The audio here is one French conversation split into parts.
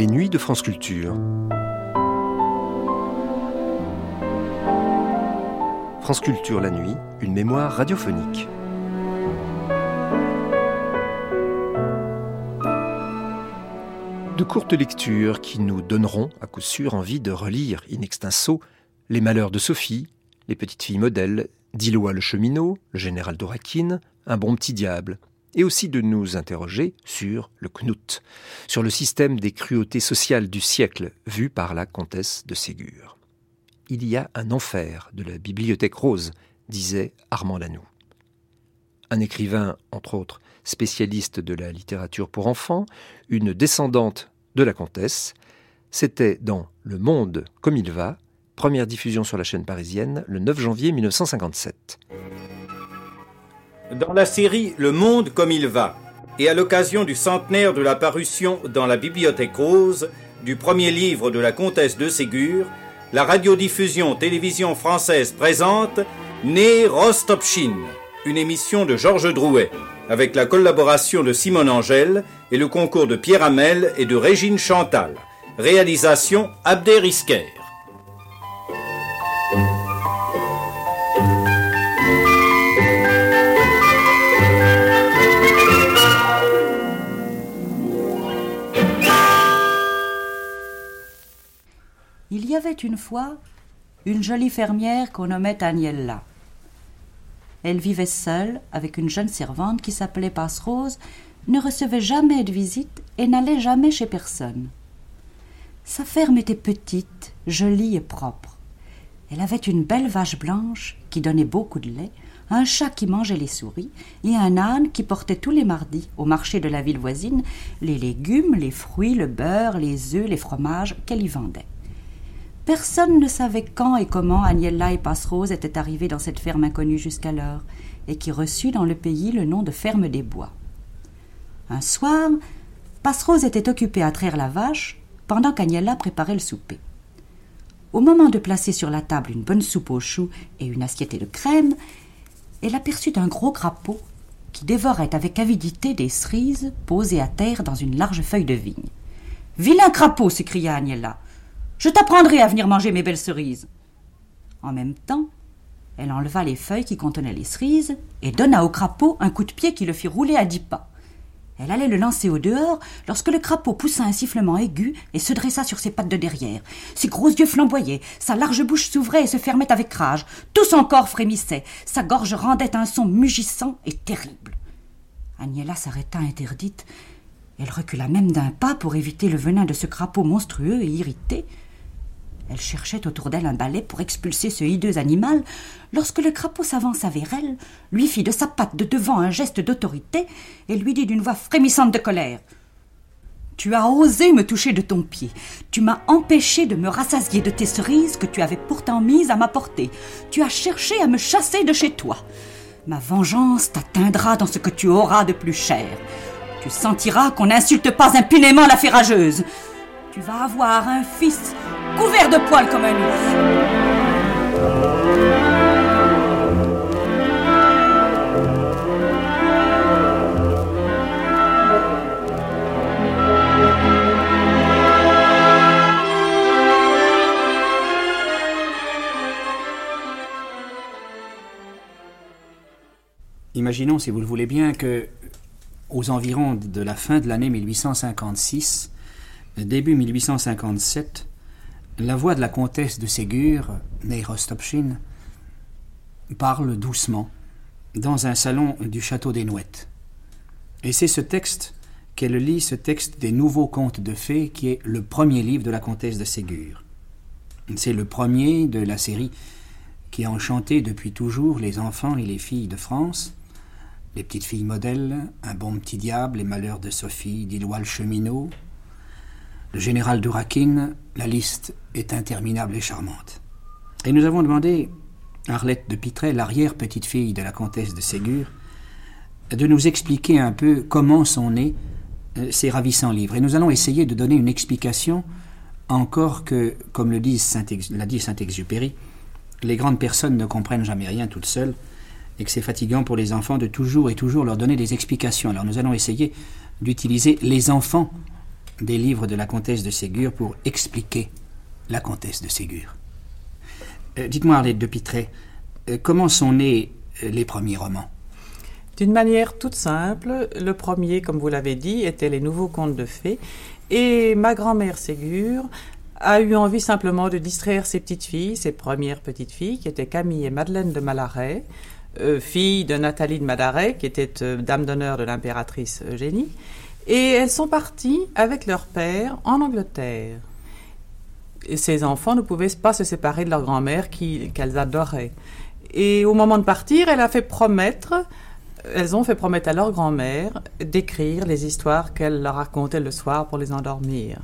les nuits de France Culture. France Culture la nuit, une mémoire radiophonique. De courtes lectures qui nous donneront à coup sûr envie de relire in extenso Les malheurs de Sophie, Les petites filles modèles, d'Ilois le cheminot, Le général d'Orakine, Un bon petit diable, et aussi de nous interroger sur le Knut, sur le système des cruautés sociales du siècle vu par la comtesse de Ségur. Il y a un enfer de la bibliothèque rose, disait Armand Lanoux. Un écrivain, entre autres, spécialiste de la littérature pour enfants, une descendante de la comtesse, c'était dans Le Monde comme il va, première diffusion sur la chaîne parisienne le 9 janvier 1957 dans la série Le Monde comme il va, et à l'occasion du centenaire de la parution dans la Bibliothèque Rose du premier livre de la comtesse de Ségur, la radiodiffusion télévision française présente Né Rostopchine, une émission de Georges Drouet, avec la collaboration de Simone Angèle et le concours de Pierre Hamel et de Régine Chantal. Réalisation Abder y avait une fois une jolie fermière qu'on nommait Agnella. Elle vivait seule avec une jeune servante qui s'appelait Passerose, ne recevait jamais de visite et n'allait jamais chez personne. Sa ferme était petite, jolie et propre. Elle avait une belle vache blanche qui donnait beaucoup de lait, un chat qui mangeait les souris et un âne qui portait tous les mardis au marché de la ville voisine les légumes, les fruits, le beurre, les œufs, les fromages qu'elle y vendait. Personne ne savait quand et comment Agnella et Passerose étaient arrivés dans cette ferme inconnue jusqu'alors, et qui reçut dans le pays le nom de ferme des bois. Un soir, Passerose était occupée à traire la vache, pendant qu'Agnella préparait le souper. Au moment de placer sur la table une bonne soupe aux choux et une assiette de crème, elle aperçut un gros crapaud qui dévorait avec avidité des cerises posées à terre dans une large feuille de vigne. Vilain crapaud s'écria Agnella. Je t'apprendrai à venir manger mes belles cerises. En même temps, elle enleva les feuilles qui contenaient les cerises et donna au crapaud un coup de pied qui le fit rouler à dix pas. Elle allait le lancer au dehors lorsque le crapaud poussa un sifflement aigu et se dressa sur ses pattes de derrière. Ses gros yeux flamboyaient, sa large bouche s'ouvrait et se fermait avec rage. Tout son corps frémissait, sa gorge rendait un son mugissant et terrible. Agnella s'arrêta interdite. Elle recula même d'un pas pour éviter le venin de ce crapaud monstrueux et irrité. Elle cherchait autour d'elle un balai pour expulser ce hideux animal, lorsque le crapaud s'avança vers elle, lui fit de sa patte de devant un geste d'autorité, et lui dit d'une voix frémissante de colère. Tu as osé me toucher de ton pied. Tu m'as empêché de me rassasier de tes cerises que tu avais pourtant mises à ma portée. Tu as cherché à me chasser de chez toi. Ma vengeance t'atteindra dans ce que tu auras de plus cher. Tu sentiras qu'on n'insulte pas impunément la férageuse. Tu vas avoir un fils couvert de poils comme un ours. Imaginons, si vous le voulez bien, que aux environs de la fin de l'année 1856, début 1857, la voix de la comtesse de Ségur, née Rostopchine, parle doucement dans un salon du château des Nouettes. Et c'est ce texte qu'elle lit, ce texte des nouveaux contes de fées, qui est le premier livre de la comtesse de Ségur. C'est le premier de la série qui a enchanté depuis toujours les enfants et les filles de France, les petites filles modèles, un bon petit diable, les malheurs de Sophie, d'Ilois le cheminot, le général Durakin, la liste est interminable et charmante. Et nous avons demandé à Arlette de Pitray, l'arrière-petite-fille de la comtesse de Ségur, de nous expliquer un peu comment sont nés euh, ces ravissants livres. Et nous allons essayer de donner une explication, encore que, comme le l'a dit Saint-Exupéry, les grandes personnes ne comprennent jamais rien toutes seules, et que c'est fatigant pour les enfants de toujours et toujours leur donner des explications. Alors nous allons essayer d'utiliser les enfants des livres de la comtesse de Ségur pour expliquer la comtesse de Ségur. Euh, dites-moi, Arlette de Pitré, euh, comment sont nés euh, les premiers romans? D'une manière toute simple, le premier, comme vous l'avez dit, était les nouveaux contes de fées, et ma grand-mère Ségur a eu envie simplement de distraire ses petites filles, ses premières petites filles, qui étaient Camille et Madeleine de Malaret, fille de Nathalie de Madaret, qui était dame d'honneur de l'impératrice Eugénie, et elles sont parties avec leur père en Angleterre. Et ces enfants ne pouvaient pas se séparer de leur grand-mère qu'elles adoraient. Et au moment de partir, elle a fait promettre, elles ont fait promettre à leur grand-mère d'écrire les histoires qu'elle leur racontait le soir pour les endormir.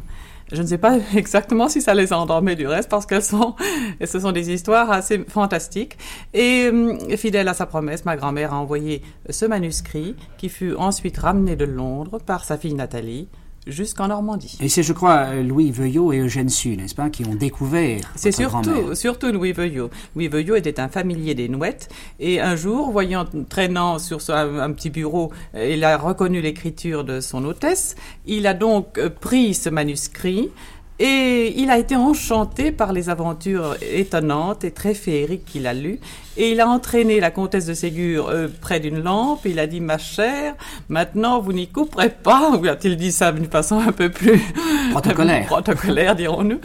Je ne sais pas exactement si ça les a endormées du reste parce qu'elles sont, ce sont des histoires assez fantastiques. Et hum, fidèle à sa promesse, ma grand-mère a envoyé ce manuscrit qui fut ensuite ramené de Londres par sa fille Nathalie jusqu'en Normandie. Et c'est, je crois, Louis Veuillot et Eugène Sue, n'est-ce pas, qui ont découvert C'est surtout, surtout Louis Veuillot. Louis Veuillot était un familier des Nouettes, et un jour, voyant traînant sur un, petit bureau, il a reconnu l'écriture de son hôtesse. Il a donc euh, pris ce manuscrit, et il a été enchanté par les aventures étonnantes et très féeriques qu'il a lues. Et il a entraîné la comtesse de Ségur euh, près d'une lampe. Il a dit, ma chère, maintenant vous n'y couperez pas. Ou a-t-il dit ça d'une façon un peu plus protocolaire, protocolaire dirons-nous.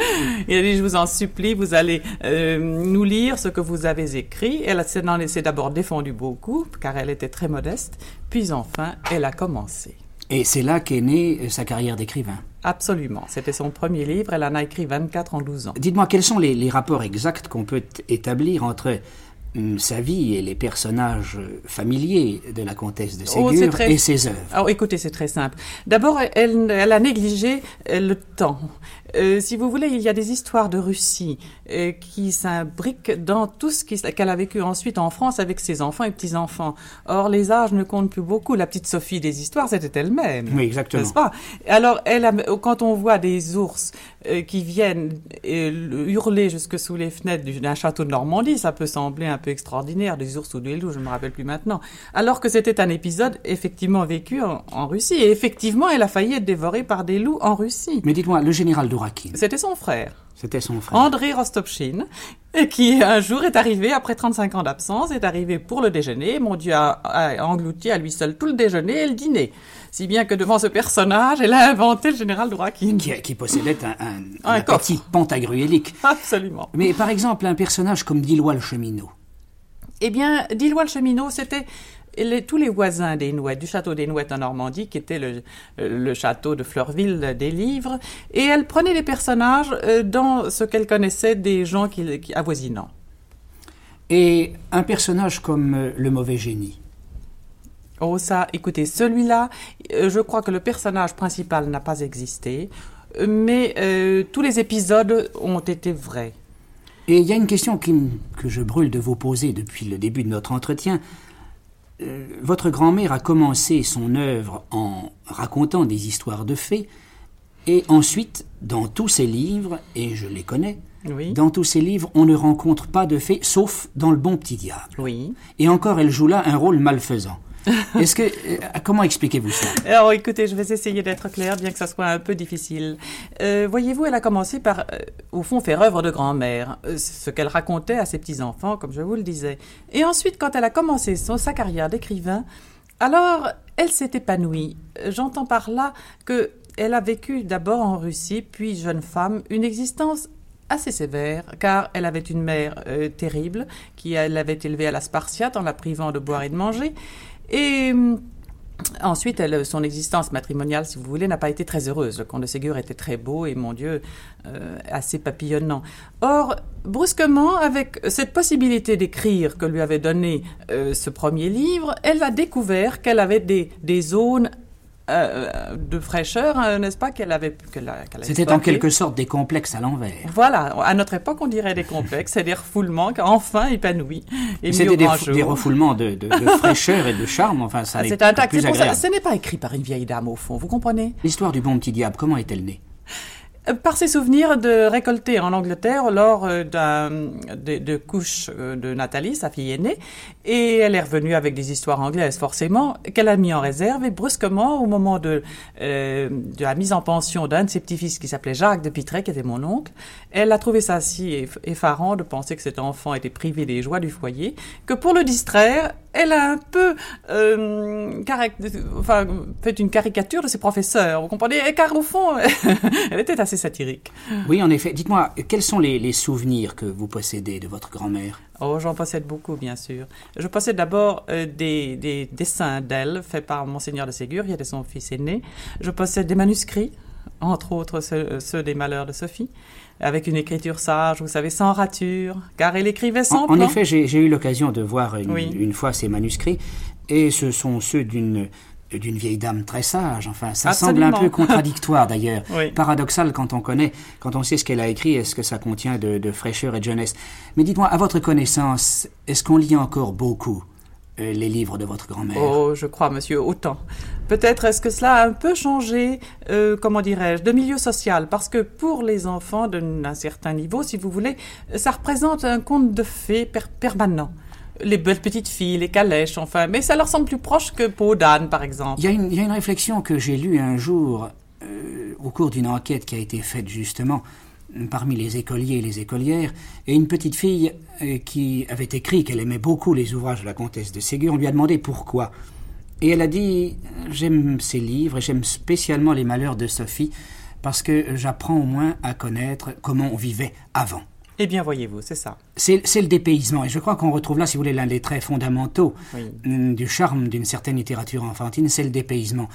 Il a dit, je vous en supplie, vous allez euh, nous lire ce que vous avez écrit. Elle s'est d'abord défendu beaucoup, car elle était très modeste. Puis enfin, elle a commencé. Et c'est là qu'est née euh, sa carrière d'écrivain. Absolument. C'était son premier livre. Elle en a écrit 24 en 12 ans. Dites-moi, quels sont les, rapports exacts qu'on peut établir entre hum, sa vie et les personnages familiers de la comtesse de oh, Ségur et ses œuvres? Alors écoutez, c'est très simple. D'abord, elle, elle, a négligé le temps. Euh, si vous voulez, il y a des histoires de Russie euh, qui s'imbriquent dans tout ce qu'elle a vécu ensuite en France avec ses enfants et petits-enfants. Or, les âges ne comptent plus beaucoup. La petite Sophie des histoires, c'était elle-même. Oui, exactement. N'est-ce pas? Alors, elle quand on voit des ours euh, qui viennent hurler jusque sous les fenêtres d'un château de Normandie, ça peut sembler un peu extraordinaire, des ours ou des loups, je ne me rappelle plus maintenant. Alors que c'était un épisode effectivement vécu en, en, Russie. Et effectivement, elle a failli être dévorée par des loups en Russie. Mais dites-moi, le général de c'était son frère. C'était son frère. André Rostopchine, qui un jour est arrivé, après 35 ans d'absence, est arrivé pour le déjeuner. Mon Dieu a, englouti à lui seul tout le déjeuner et le dîner. Si bien que devant ce personnage, elle a inventé le général Dourakine. Qui, possédait un, un, petit pantagruélique. Absolument. Mais par exemple, un personnage comme Dillois le cheminot. Eh bien, Dillois le cheminot, c'était tous les voisins des Nouettes, du château des Nouettes en Normandie, qui était le, château de Fleurville des livres, et elle prenait les personnages euh, dans ce qu'elle connaissait des gens qui, qui, avoisinants. Et un personnage comme euh, le mauvais génie Oh ça, écoutez, celui-là, euh, je crois que le personnage principal n'a pas existé, mais tous les épisodes ont été vrais. Et il y a une question que je brûle de vous poser depuis le début de notre entretien. Euh, votre grand-mère a commencé son œuvre en racontant des histoires de fées, et ensuite, dans tous ses livres, et je les connais, dans tous ses livres, on ne rencontre pas de fées, sauf dans Le Bon Petit Diable. Oui. Et encore, elle joue là un rôle malfaisant. Euh, comment expliquez-vous ça? Alors écoutez, je vais essayer d'être clair, bien que ça soit un peu difficile. Euh, voyez-vous, elle a commencé par, euh, au fond, faire œuvre de grand-mère, ce qu'elle racontait à ses petits enfants, comme je vous le disais. Et ensuite, quand elle a commencé son, sa carrière d'écrivain, alors elle s'est épanouie. J'entends par là que elle a vécu d'abord en Russie, puis jeune femme, une existence assez sévère, car elle avait une mère terrible qui l'avait élevée à la Spartiate en la privant de boire et de manger. Et hum, Ensuite, son existence matrimoniale, si vous voulez, n'a pas été très heureuse. Le comte de Ségur était très beau et, mon Dieu, euh, assez papillonnant. Or, brusquement, avec cette possibilité d'écrire que lui avait donné euh, ce premier livre, elle a découvert qu'elle avait des zones euh, de fraîcheur, hein, n'est-ce pas, qu'elle avait. C'était en quelque sorte des complexes à l'envers. Voilà, à notre époque, on dirait des complexes, c'est des refoulements enfin épanouis. C'était des, des, refoulements de, fraîcheur et de charme, enfin, ça ah, C'est un plus agréable. ce n'est pas écrit par une vieille dame, au fond, vous comprenez? L'histoire du bon petit diable, comment est-elle née? Par ses souvenirs de récolter en Angleterre lors euh, de, de couches euh, de Nathalie, sa fille aînée, et elle est revenue avec des histoires anglaises forcément qu'elle a mis en réserve et brusquement au moment de, euh, de la mise en pension d'un de ses petits-fils qui s'appelait Jacques de Pitray, qui était mon oncle, elle a trouvé ça si effarant de penser que cet enfant était privé des joies du foyer que pour le distraire, elle a un peu euh, enfin, fait une caricature de ses professeurs, vous comprenez? Car au fond, elle était assez satirique. Oui, en effet. Dites-moi, quels sont les, souvenirs que vous possédez de votre grand-mère? Oh, j'en possède beaucoup, bien sûr. Je possède d'abord euh, des, dessins d'elle, faits par Monseigneur de Ségur, il était son fils aîné. Je possède des manuscrits, entre autres ceux des Malheurs de Sophie avec une écriture sage, vous savez, sans rature, car elle écrivait sans En, en effet, j'ai eu l'occasion de voir une, fois ces manuscrits, et ce sont ceux d'une d'une vieille dame très sage. Enfin, ça semble un peu contradictoire d'ailleurs, paradoxal quand on connaît, quand on sait ce qu'elle a écrit et ce que ça contient de, fraîcheur et de jeunesse. Mais dites-moi, à votre connaissance, est-ce qu'on lit encore beaucoup? Euh, les livres de votre grand-mère Oh, je crois, monsieur, autant. Peut-être est-ce que cela a un peu changé, euh, comment dirais-je, de milieu social, parce que pour les enfants d'un certain niveau, si vous voulez, ça représente un conte de fées permanent les belles petites filles, les calèches, enfin, mais ça leur semble plus proche que Peau d'âne, par exemple. Il y, a une réflexion que j'ai lue un jour euh, au cours d'une enquête qui a été faite justement parmi les écoliers et les écolières, et une petite fille euh, qui avait écrit qu'elle aimait beaucoup les ouvrages de la comtesse de Ségur, on lui a demandé pourquoi. Et elle a dit J'aime ces livres et j'aime spécialement les malheurs de Sophie parce que j'apprends au moins à connaître comment on vivait avant. Eh bien, voyez-vous, c'est ça. C'est le dépaysement. Et je crois qu'on retrouve là, si vous voulez, l'un des traits fondamentaux mm, du charme d'une certaine littérature enfantine, c'est le dépaysement.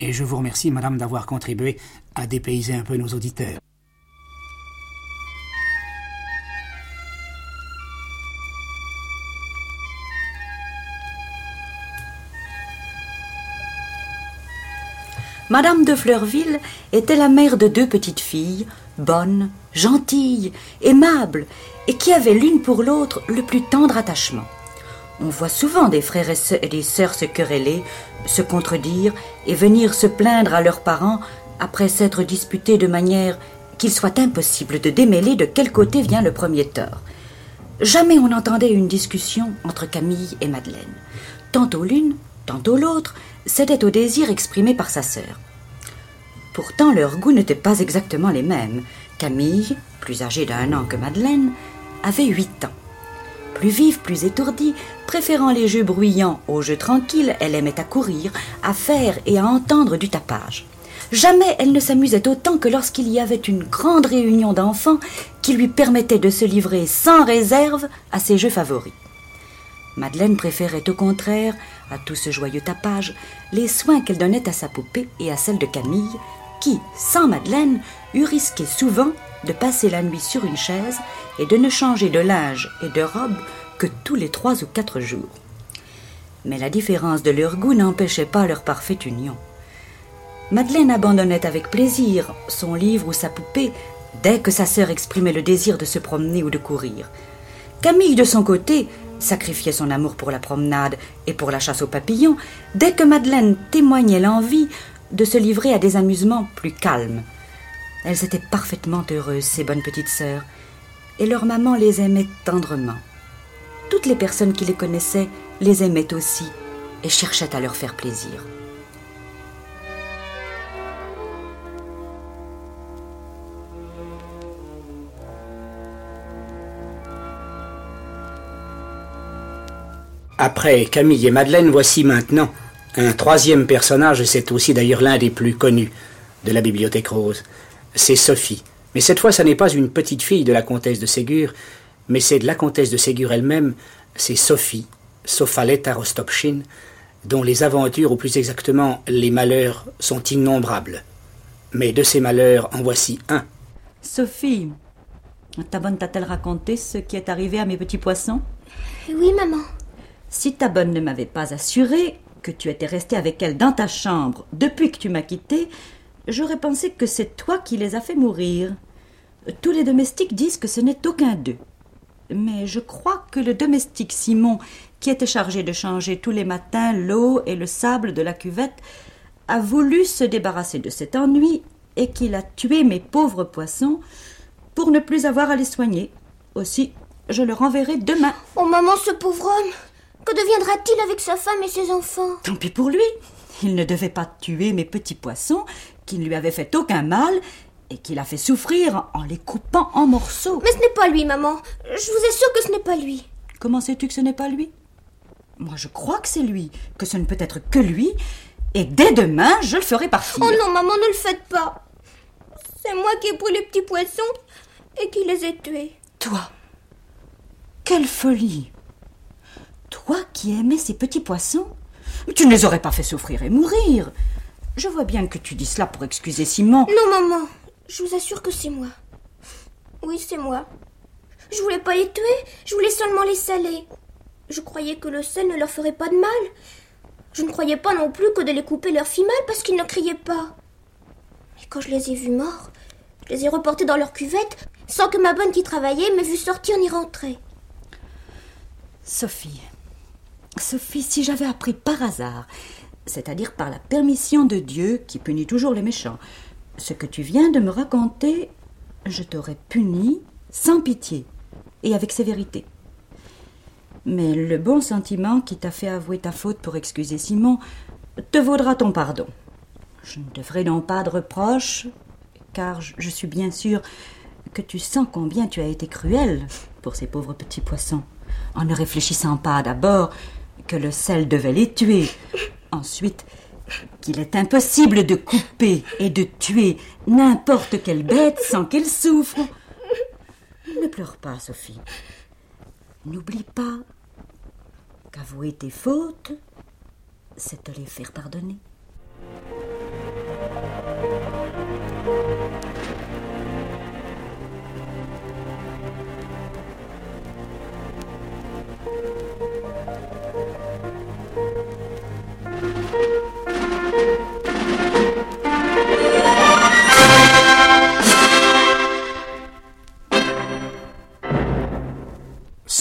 Et je vous remercie, madame, d'avoir contribué à dépayser un peu nos auditeurs. Madame de Fleurville était la mère de deux petites filles, bonnes, gentilles, aimables, et qui avaient l'une pour l'autre le plus tendre attachement. On voit souvent des frères et des sœurs se quereller, se contredire et venir se plaindre à leurs parents après s'être disputés de manière qu'il soit impossible de démêler de quel côté vient le premier tort. Jamais on n'entendait une discussion entre Camille et Madeleine. Tantôt l'une, tantôt l'autre cédait au désir exprimé par sa sœur. Pourtant, leurs goûts n'étaient pas exactement les mêmes. Camille, plus âgée d'un an que Madeleine, avait huit ans. Plus vive, plus étourdie, préférant les jeux bruyants aux jeux tranquilles, elle aimait à courir, à faire et à entendre du tapage. Jamais elle ne s'amusait autant que lorsqu'il y avait une grande réunion d'enfants qui lui permettait de se livrer sans réserve à ses jeux favoris. Madeleine préférait au contraire à tout ce joyeux tapage les soins qu'elle donnait à sa poupée et à celle de Camille, qui, sans Madeleine, eût risqué souvent de passer la nuit sur une chaise et de ne changer de linge et de robe que tous les trois ou quatre jours. Mais la différence de leur goût n'empêchait pas leur parfaite union. Madeleine abandonnait avec plaisir son livre ou sa poupée dès que sa sœur exprimait le désir de se promener ou de courir. Camille, de son côté, sacrifiait son amour pour la promenade et pour la chasse aux papillons dès que Madeleine témoignait l'envie de se livrer à des amusements plus calmes. Elles étaient parfaitement heureuses, ces bonnes petites sœurs, et leur maman les aimait tendrement. Toutes les personnes qui les connaissaient les aimaient aussi et cherchaient à leur faire plaisir. Après Camille et Madeleine, voici maintenant un troisième personnage, et c'est aussi d'ailleurs l'un des plus connus de la Bibliothèque Rose. C'est Sophie. Mais cette fois, ce n'est pas une petite fille de la comtesse de Ségur, mais c'est de la comtesse de Ségur elle-même, c'est Sophie, Sophaletta Rostopchine, dont les aventures, ou plus exactement les malheurs, sont innombrables. Mais de ces malheurs, en voici un. Sophie, ta bonne t'a-t-elle raconté ce qui est arrivé à mes petits poissons? Oui, maman. Si ta bonne ne m'avait pas assuré que tu étais resté avec elle dans ta chambre depuis que tu m'as quitté, j'aurais pensé que c'est toi qui les as fait mourir. Tous les domestiques disent que ce n'est aucun d'eux. Mais je crois que le domestique Simon, qui était chargé de changer tous les matins l'eau et le sable de la cuvette, a voulu se débarrasser de cet ennui et qu'il a tué mes pauvres poissons pour ne plus avoir à les soigner. Aussi, je le renverrai demain. Oh maman, ce pauvre homme Que deviendra-t-il avec sa femme et ses enfants? Tant pis pour lui. Il ne devait pas tuer mes petits poissons, qui ne lui avaient fait aucun mal, et qu'il a fait souffrir en les coupant en morceaux. Mais ce n'est pas lui, maman. Je vous assure que ce n'est pas lui. Comment sais-tu que ce n'est pas lui? Moi, je crois que c'est lui, que ce ne peut être que lui, et dès demain, je le ferai partir. Oh non, maman, ne le faites pas. C'est moi qui ai pris les petits poissons et qui les ai tués. Toi Quelle folie Toi qui aimais ces petits poissons? Tu ne les aurais pas fait souffrir et mourir. Je vois bien que tu dis cela pour excuser Simon. Non, maman, je vous assure que c'est moi. Oui, c'est moi. Je voulais pas les tuer, je voulais seulement les saler. Je croyais que le sel ne leur ferait pas de mal. Je ne croyais pas non plus que de les couper leur fit mal parce qu'ils ne criaient pas. Mais quand je les ai vus morts, je les ai reportés dans leur cuvette sans que ma bonne qui travaillait m'ait vu sortir ni rentrer. Sophie, Sophie, si j'avais appris par hasard, c'est-à-dire par la permission de Dieu qui punit toujours les méchants, ce que tu viens de me raconter, je t'aurais puni sans pitié et avec sévérité. Mais le bon sentiment qui t'a fait avouer ta faute pour excuser Simon te vaudra ton pardon. Je ne te donc pas de reproches, car je suis bien sûre que tu sens combien tu as été cruel pour ces pauvres petits poissons, en ne réfléchissant pas d'abord que le sel devait les tuer, ensuite qu'il est impossible de couper et de tuer n'importe quelle bête sans qu'elle souffre. Ne pleure pas, Sophie. N'oublie pas qu'avouer tes fautes, c'est te les faire pardonner.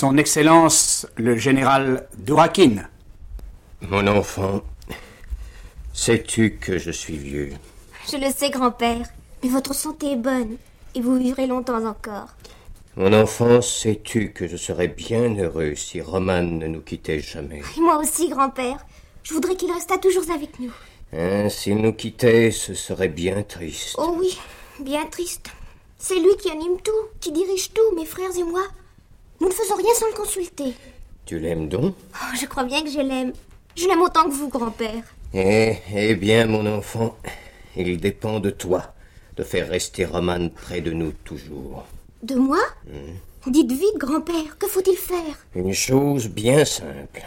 Son Excellence le général Dourakin. Mon enfant, sais-tu que je suis vieux? Je le sais, grand-père, mais votre santé est bonne et vous vivrez longtemps encore. Mon enfant, sais-tu que je serais bien heureux si Roman ne nous quittait jamais? Et moi aussi, grand-père. Je voudrais qu'il restât toujours avec nous. Hein, S'il nous quittait, ce serait bien triste. Oh oui, bien triste. C'est lui qui anime tout, qui dirige tout, mes frères et moi. Nous ne faisons rien sans le consulter. Tu l'aimes donc Oh, je crois bien que je l'aime. Je l'aime autant que vous, grand-père. Eh, eh bien, mon enfant, il dépend de toi de faire rester Roman près de nous toujours. De moi Dites vite, grand-père, que faut-il faire? Une chose bien simple.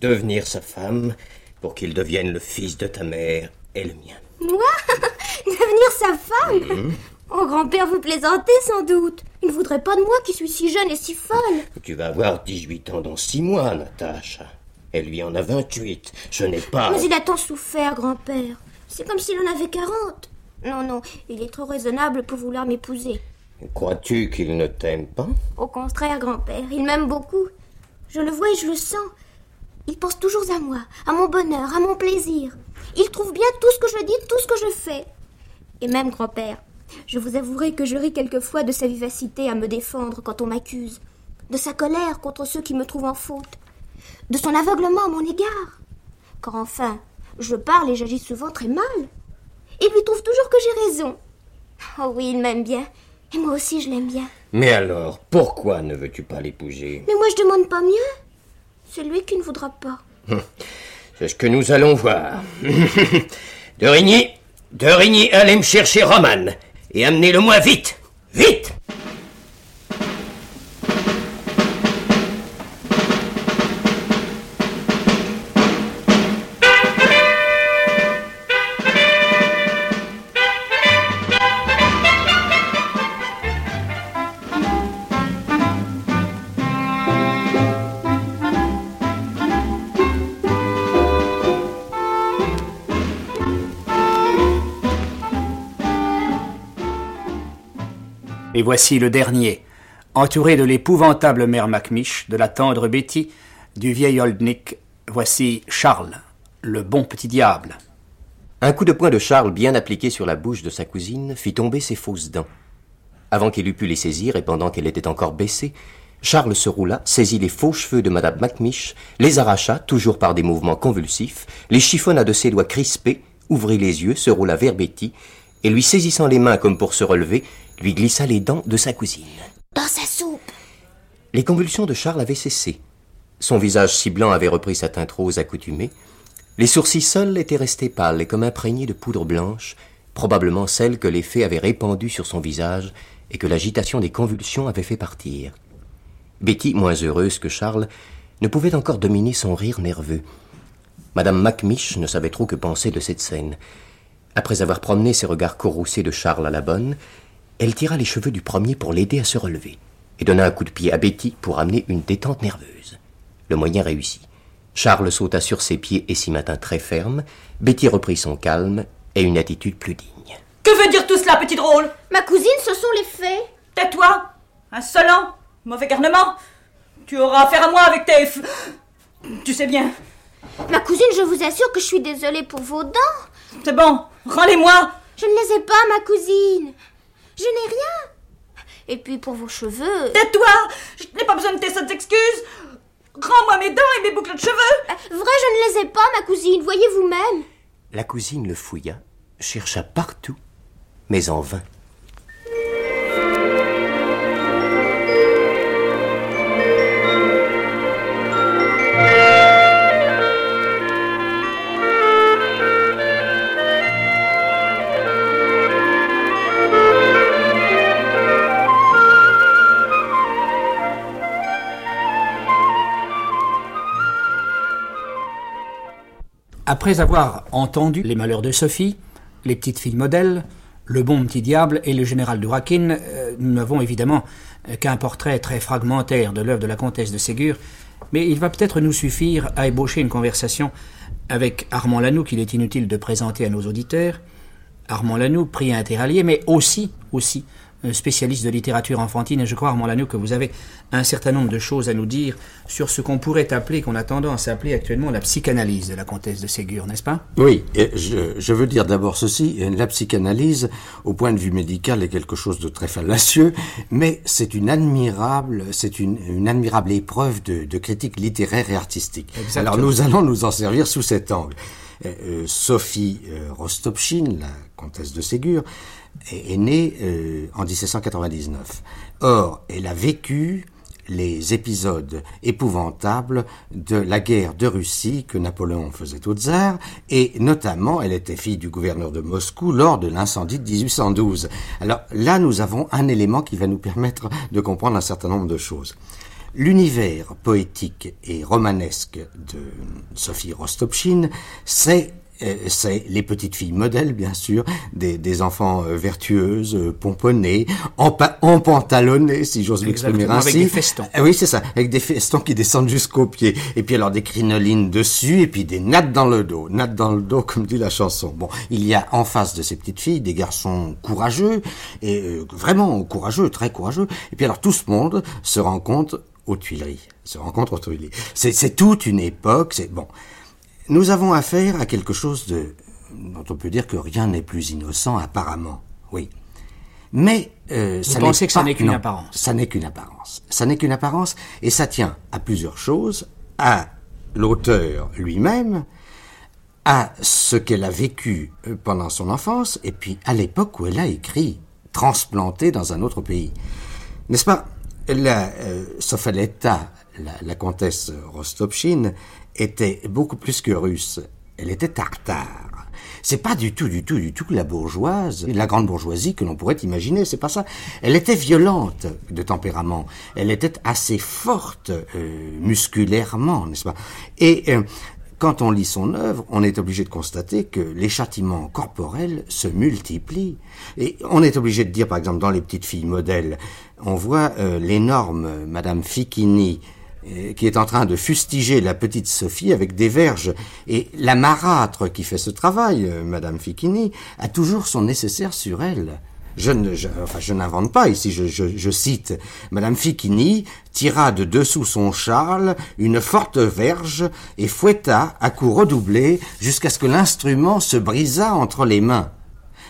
Devenir sa femme pour qu'il devienne le fils de ta mère et le mien. Moi? Devenir sa femme? Oh, grand-père, vous plaisantez sans doute. Il ne voudrait pas de moi qui suis si jeune et si folle. Tu vas avoir 18 ans dans 6 mois, Natacha. Elle lui en a 28. Je n'ai pas... Mais il a tant souffert, grand-père. C'est comme s'il en avait 40. Non, non, il est trop raisonnable pour vouloir m'épouser. Crois-tu qu'il ne t'aime pas? Au contraire, grand-père, il m'aime beaucoup. Je le vois et je le sens. Il pense toujours à moi, à mon bonheur, à mon plaisir. Il trouve bien tout ce que je dis, tout ce que je fais. Et même, grand-père, je vous avouerai que je ris quelquefois de sa vivacité à me défendre quand on m'accuse, de sa colère contre ceux qui me trouvent en faute, de son aveuglement à mon égard. Car enfin, je parle et j'agis souvent très mal. Il lui trouve toujours que j'ai raison. Oh oui, il m'aime bien. Et moi aussi, je l'aime bien. Mais alors, pourquoi ne veux-tu pas l'épouser Mais moi, je demande pas mieux. C'est lui qui ne voudra pas. C'est ce que nous allons voir. de Rigny, de Rigny, allez me chercher Roman et amenez-le-moi vite, vite Et voici le dernier, entouré de l'épouvantable mère Macmiche, de la tendre Betty, du vieil Oldnick. Voici Charles, le bon petit diable. Un coup de poing de Charles bien appliqué sur la bouche de sa cousine fit tomber ses fausses dents. Avant qu'elle eût pu les saisir et pendant qu'elle était encore baissée, Charles se roula, saisit les faux cheveux de Madame Macmiche, les arracha, toujours par des mouvements convulsifs, les chiffonna de ses doigts crispés, ouvrit les yeux, se roula vers Betty, et lui saisissant les mains comme pour se relever, lui glissa les dents de sa cousine. Dans sa soupe. Les convulsions de Charles avaient cessé. Son visage si blanc avait repris sa teinte rose accoutumée. Les sourcils seuls étaient restés pâles et comme imprégnés de poudre blanche, probablement celle que les fées avaient répandue sur son visage et que l'agitation des convulsions avait fait partir. Betty, moins heureuse que Charles, ne pouvait encore dominer son rire nerveux. Madame Macmiche ne savait trop que penser de cette scène. Après avoir promené ses regards courroucés de Charles à la bonne, elle tira les cheveux du premier pour l'aider à se relever, et donna un coup de pied à Betty pour amener une détente nerveuse. Le moyen réussit. Charles sauta sur ses pieds et s'y maintint très ferme. Betty reprit son calme et une attitude plus digne. Que veut dire tout cela, petit drôle? Ma cousine, ce sont les fées. Tais-toi Insolent Mauvais garnement Tu auras affaire à moi avec tes... f- Tu sais bien. Ma cousine, je vous assure que je suis désolée pour vos dents. C'est bon, rends-les-moi Je ne les ai pas, ma cousine. Je n'ai rien. Et puis pour vos cheveux. Tais-toi Je n'ai pas besoin de tes sottes excuses Rends-moi mes dents et mes boucles de cheveux Euh, Vrai, je ne les ai pas, ma cousine. Voyez vous-même. La cousine le fouilla, chercha partout, mais en vain. Après avoir entendu les malheurs de Sophie, les petites filles modèles, le bon petit diable et le général de Raquin, euh, nous n'avons évidemment qu'un portrait très fragmentaire de l'œuvre de la comtesse de Ségur, mais il va peut-être nous suffire à ébaucher une conversation avec Armand Lanoux qu'il est inutile de présenter à nos auditeurs. Armand Lanoux, prix interallié, mais aussi, aussi, spécialiste de littérature enfantine, et je crois, Armand Lanoux, que vous avez un certain nombre de choses à nous dire sur ce qu'on pourrait appeler, qu'on a tendance à appeler actuellement la psychanalyse de la comtesse de Ségur, n'est-ce pas? Oui, et je, je veux dire d'abord ceci, la psychanalyse, au point de vue médical, est quelque chose de très fallacieux, mais c'est une admirable, c'est une, une admirable épreuve de, de critique littéraire et artistique. Exactement. Alors nous allons nous en servir sous cet angle. Euh, euh, Sophie euh, Rostopchine, la comtesse de Ségur, est, née euh, en 1799. Or, elle a vécu les épisodes épouvantables de la guerre de Russie que Napoléon faisait au tsar, et notamment, elle était fille du gouverneur de Moscou lors de l'incendie de 1812. Alors là, nous avons un élément qui va nous permettre de comprendre un certain nombre de choses. L'univers poétique et romanesque de Sophie Rostopchine, c'est c'est les petites filles modèles, bien sûr, des, des enfants euh, vertueuses, euh, pomponnées, empa- empantalonnées, si j'ose m'exprimer Exactement, avec ainsi. des festons. Ah oui, c'est ça, avec des festons qui descendent jusqu'aux pieds. Et puis alors des crinolines dessus, et puis des nattes dans le dos. Nattes dans le dos, comme dit la chanson. Bon, il y a en face de ces petites filles des garçons courageux, et euh, vraiment courageux, très courageux. Et puis alors tout ce monde se rencontre aux Tuileries. Se rencontre aux Tuileries. C'est c'est toute une époque, c'est bon. Nous avons affaire à quelque chose de dont on peut dire que rien n'est plus innocent apparemment. Oui. Mais euh, ça pensez n'est que ça n'est qu'une apparence Ça n'est qu'une apparence. Ça n'est qu'une apparence et ça tient à plusieurs choses, à l'auteur lui-même, à ce qu'elle a vécu euh, pendant son enfance et puis à l'époque où elle a écrit, transplanté dans un autre pays. N'est-ce pas? La euh, Sofaletta, la, la comtesse Rostopchine, était beaucoup plus que russe. Elle était tartare. C'est pas du tout, du tout, du tout la bourgeoise, la grande bourgeoisie que l'on pourrait imaginer, c'est pas ça. Elle était violente de tempérament. Elle était assez forte euh, musculairement, n'est-ce pas? Et euh, quand on lit son œuvre, on est obligé de constater que les châtiments corporels se multiplient. Et on est obligé de dire, par exemple, dans les petites filles modèles, on voit euh, l'énorme Madame euh, qui est en train de fustiger la petite Sophie avec des verges. Et la marâtre qui fait ce travail, euh, Madame Ficini, a toujours son nécessaire sur elle. Je ne, je, enfin, je n'invente pas ici. Je, je, je cite Madame Ficini tira de dessous son châle une forte verge et fouetta à coups redoublés jusqu'à ce que l'instrument se brisât entre les mains.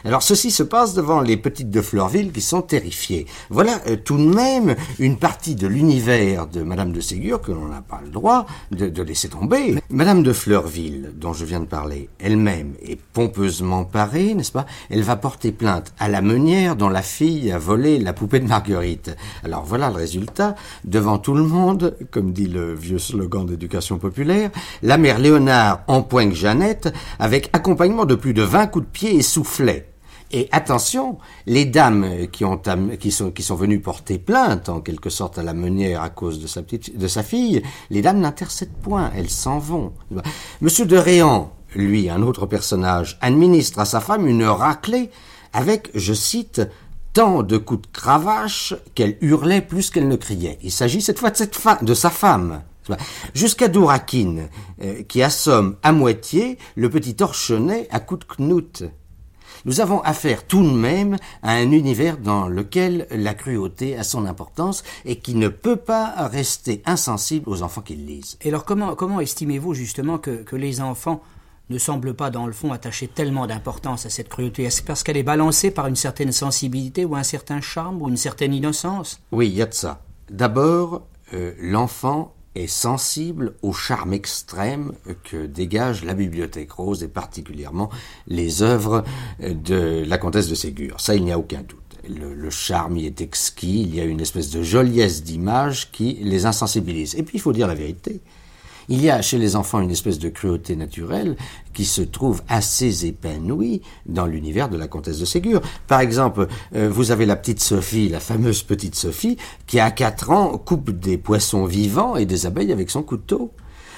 Alors ceci se passe devant les petites de Fleurville qui sont terrifiées. Voilà euh, tout de même une partie de l'univers de Madame de Ségur que l'on n'a pas le droit de, laisser tomber. Madame de Fleurville, dont je viens de parler, elle-même est pompeusement parée, n'est-ce pas? Elle va porter plainte à la meunière dont la fille a volé la poupée de Marguerite. Alors voilà le résultat. Devant tout le monde, comme dit le vieux slogan d'éducation populaire, la mère Léonard empoigne Jeannette avec accompagnement de plus de 20 coups de pied et soufflet. Et attention, les dames qui, ont, qui, sont, venues porter plainte, en quelque sorte, à la meunière à cause de sa, fille, les dames n'intercèdent point, elles s'en vont. Monsieur de Réan, lui, un autre personnage, administre à sa femme une raclée avec, je cite, tant de coups de cravache qu'elle hurlait plus qu'elle ne criait. Il s'agit cette fois de, sa femme. Jusqu'à Dourakine, euh, qui assomme à moitié le petit torchonnet à coups de knout nous avons affaire tout de même à un univers dans lequel la cruauté a son importance et qui ne peut pas rester insensible aux enfants qui le lisent. Et alors comment, comment estimez-vous justement que, que les enfants ne semblent pas dans le fond attacher tellement d'importance à cette cruauté? Est-ce parce qu'elle est balancée par une certaine sensibilité ou un certain charme ou une certaine innocence? Oui, il y a de ça. D'abord, euh, l'enfant est sensible au charme extrême que dégage la bibliothèque rose et particulièrement les œuvres de la comtesse de Ségur. Ça, il n'y a aucun doute. Le, charme y est exquis, il y a une espèce de joliesse d'image qui les insensibilise. Et puis, il faut dire la vérité. Il y a chez les enfants une espèce de cruauté naturelle qui se trouve assez épanouie dans l'univers de la comtesse de Ségur. Par exemple, euh, vous avez la petite Sophie, la fameuse petite Sophie, qui à quatre ans coupe des poissons vivants et des abeilles avec son couteau.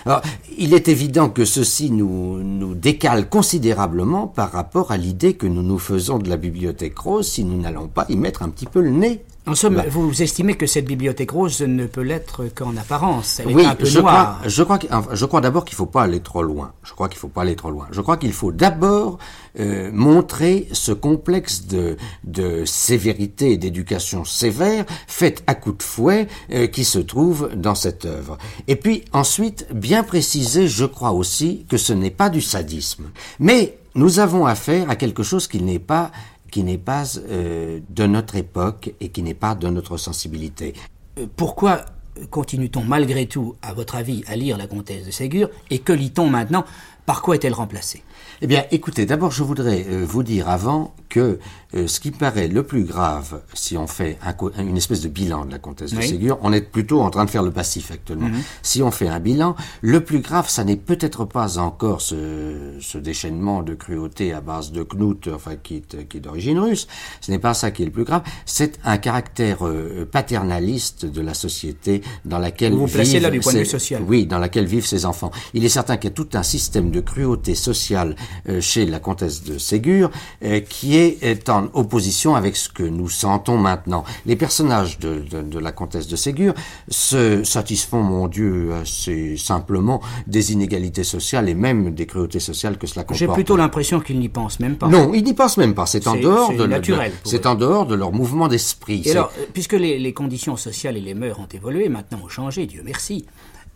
Alors, il est évident que ceci nous, nous décale considérablement par rapport à l'idée que nous nous faisons de la bibliothèque rose si nous n'allons pas y mettre un petit peu le nez. En somme, bah. vous estimez que cette bibliothèque rose ne peut l'être qu'en apparence. Elle oui, est un peu je noire. crois, je crois, je crois d'abord qu'il faut pas aller trop loin. Je crois qu'il faut pas aller trop loin. Je crois qu'il faut d'abord euh, montrer ce complexe de, de sévérité et d'éducation sévère faite à coups de fouet euh, qui se trouve dans cette œuvre. Et puis ensuite, bien préciser, je crois aussi que ce n'est pas du sadisme, mais nous avons affaire à quelque chose qui n'est pas qui n'est pas euh, de notre époque et qui n'est pas de notre sensibilité. Euh, Pourquoi continue-t-on malgré tout, à votre avis, à lire la comtesse de Ségur et que lit-on maintenant? Par quoi est-elle remplacée? Eh bien, écoutez, d'abord, je voudrais euh, vous dire avant que euh, ce qui paraît le plus grave, si on fait un, une espèce de bilan de la comtesse de. Ségur, on est plutôt en train de faire le passif actuellement. Mhm. Si on fait un bilan, le plus grave, ça n'est peut-être pas encore ce, ce déchaînement de cruauté à base de knout, enfin qui est, qui est d'origine russe. Ce n'est pas ça qui est le plus grave. C'est un caractère euh, paternaliste de la société dans laquelle Vous vous placez là du point de vue social. Oui, dans laquelle vivent ces enfants. Il est certain qu'il y a tout un système de cruauté sociale chez la comtesse de Ségur euh, qui est, en opposition avec ce que nous sentons maintenant. Les personnages de, de, de la comtesse de Ségur se satisfont, mon Dieu, assez simplement des inégalités sociales et même des cruautés sociales que cela comporte. J'ai plutôt l'impression qu'ils n'y pensent même pas. Non, ils n'y pensent même pas. C'est en dehors de, naturel c'est en dehors de leur mouvement d'esprit. Alors, euh, puisque les, les conditions sociales et les mœurs ont évolué, maintenant ont changé, Dieu merci,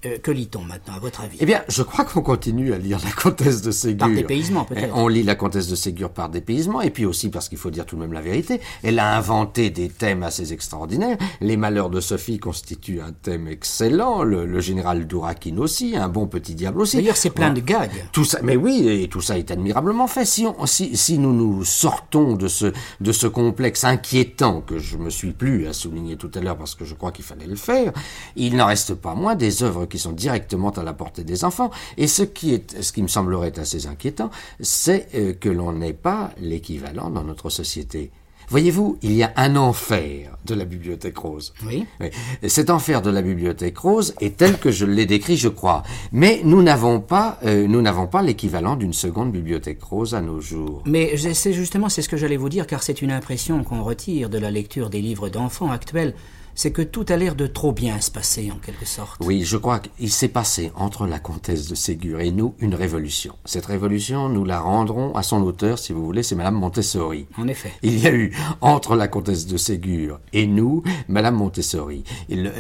euh, que lit-on maintenant, à votre avis? Eh bien, je crois qu'on continue à lire la comtesse de Ségur. Par dépaysement, peut-être. Eh, On lit la comtesse de Ségur par dépaysement, et puis aussi parce qu'il faut dire tout de même la vérité, elle a inventé des thèmes assez extraordinaires. Les malheurs de Sophie constituent un thème excellent, le, le général Dourakine aussi, un bon petit diable aussi. D'ailleurs, c'est plein de gags. Tout ça, mais oui, et tout ça est admirablement fait. Si, on, si, si nous nous sortons de ce, de ce complexe inquiétant que je me suis plus à souligner tout à l'heure parce que je crois qu'il fallait le faire, il n'en reste pas moins des œuvres qui sont directement à la portée des enfants. Et ce qui est, ce qui me semblerait assez inquiétant, c'est euh, que l'on n'ait pas l'équivalent dans notre société. Voyez-vous, il y a un enfer de la bibliothèque rose. Oui. Oui. Cet enfer de la bibliothèque rose est tel que je l'ai décrit, je crois. Mais nous n'avons pas, euh, nous n'avons pas l'équivalent d'une seconde bibliothèque rose à nos jours. Mais c'est justement c'est ce que j'allais vous dire, car c'est une impression qu'on retire de la lecture des livres d'enfants actuels. C'est que tout a l'air de trop bien se passer en quelque sorte. Oui, je crois qu'il s'est passé entre la comtesse de Ségur et nous une révolution. Cette révolution, nous la rendrons à son auteur, si vous voulez, c'est Madame Montessori. En effet. Il y a eu entre la comtesse de Ségur et nous, Madame Montessori.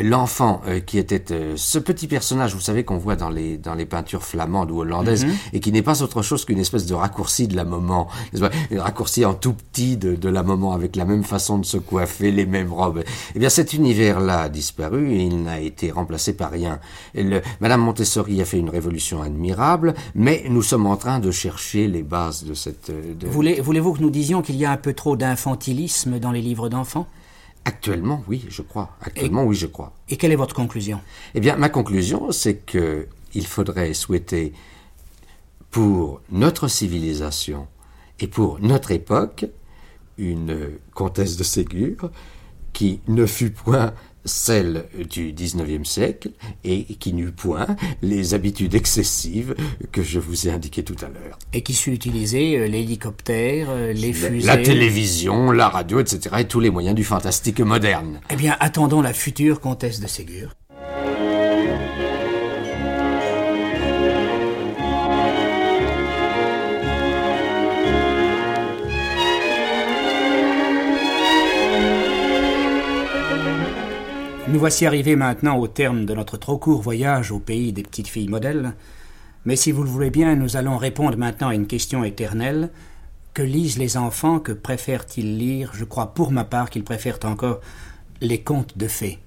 L'enfant euh, qui était euh, ce petit personnage, vous savez, qu'on voit dans les, dans les peintures flamandes ou hollandaises, mhm. et qui n'est pas autre chose qu'une espèce de raccourci de la maman. Un raccourci en tout petit de, de la maman avec la même façon de se coiffer, les mêmes robes. Eh bien, cette univers-là a disparu et il n'a été remplacé par rien. Madame Montessori a fait une révolution admirable, mais nous sommes en train de chercher les bases de cette... Voulez, voulez-vous que nous disions qu'il y a un peu trop d'infantilisme dans les livres d'enfants? Actuellement, oui, je crois. Actuellement, oui, je crois. Et quelle est votre conclusion? Eh bien, ma conclusion, c'est que il faudrait souhaiter pour notre civilisation et pour notre époque une comtesse de Ségur qui ne fut point celle du XIXe siècle et qui n'eut point les habitudes excessives que je vous ai indiquées tout à l'heure. Et qui sut utiliser euh, l'hélicoptère, euh, les fusées... La télévision, la radio, etc. et tous les moyens du fantastique moderne. Eh bien, attendons la future comtesse de Ségur. Nous voici arrivés maintenant au terme de notre trop court voyage au pays des petites filles modèles. Mais si vous le voulez bien, nous allons répondre maintenant à une question éternelle. Que lisent les enfants Que préfèrent-ils lire? Je crois pour ma part qu'ils préfèrent encore les contes de fées.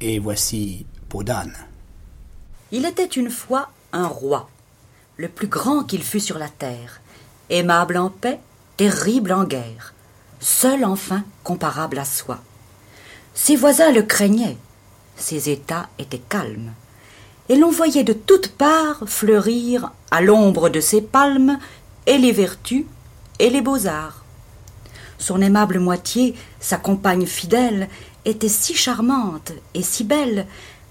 Et voici Podane. Il était une fois un roi, le plus grand qu'il fût sur la terre, aimable en paix, terrible en guerre, seul enfin comparable à soi. Ses voisins le craignaient, ses états étaient calmes, et l'on voyait de toutes parts fleurir, à l'ombre de ses palmes, et les vertus et les beaux-arts. Son aimable moitié, sa compagne fidèle, était si charmante et si belle,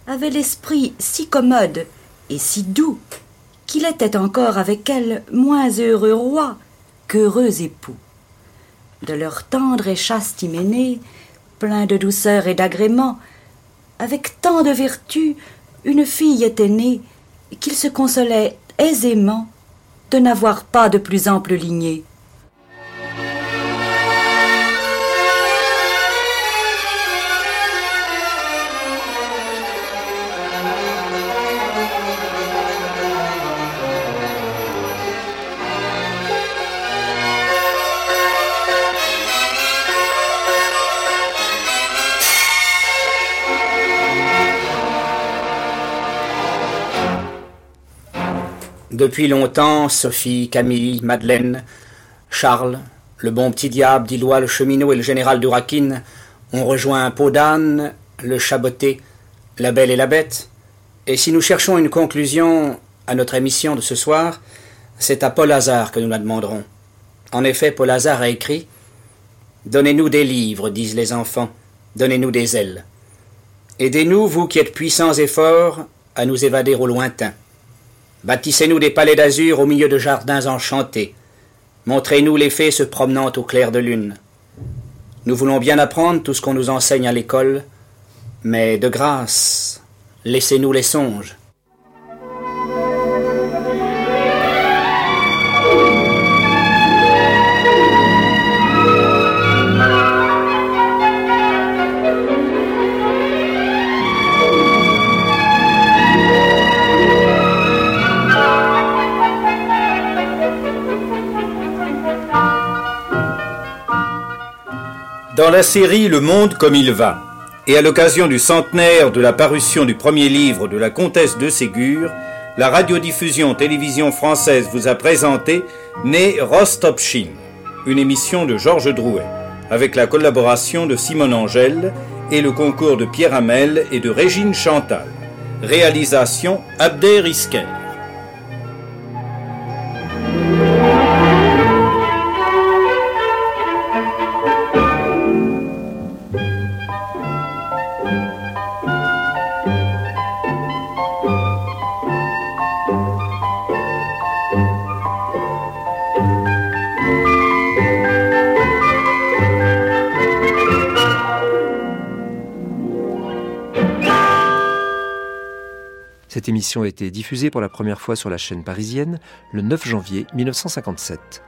avait l'esprit si commode et si doux, qu'il était encore avec elle moins heureux roi qu'heureux époux. De leur tendre et chaste hyménée, plein de douceur et d'agrément, avec tant de vertu, une fille était née qu'il se consolait aisément de n'avoir pas de plus ample lignée. Depuis longtemps, Sophie, Camille, Madeleine, Charles, le bon petit diable, Dillois, le cheminot et le général Durakin ont rejoint Podane, le Chaboté, la Belle et la Bête. Et si nous cherchons une conclusion à notre émission de ce soir, c'est à Paul Hazard que nous la demanderons. En effet, Paul Hazard a écrit Donnez-nous des livres, disent les enfants, donnez-nous des ailes. Aidez-nous, vous qui êtes puissants et forts, à nous évader au lointain. Bâtissez-nous des palais d'azur au milieu de jardins enchantés. Montrez-nous les fées se promenant au clair de lune. Nous voulons bien apprendre tout ce qu'on nous enseigne à l'école, mais de grâce, laissez-nous les songes. Dans la série Le Monde comme il va, et à l'occasion du centenaire de la parution du premier livre de la comtesse de Ségur, la radiodiffusion télévision française vous a présenté Né Rostopchine, une émission de Georges Drouet, avec la collaboration de Simone Angèle et le concours de Pierre Hamel et de Régine Chantal. Réalisation Abder. Cette émission a été diffusée pour la première fois sur la chaîne parisienne le 9 janvier 1957.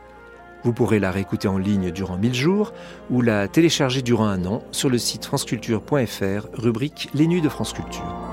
Vous pourrez la réécouter en ligne durant 1000 jours ou la télécharger durant un an sur le site franceculture.fr, rubrique Les Nuits de France Culture.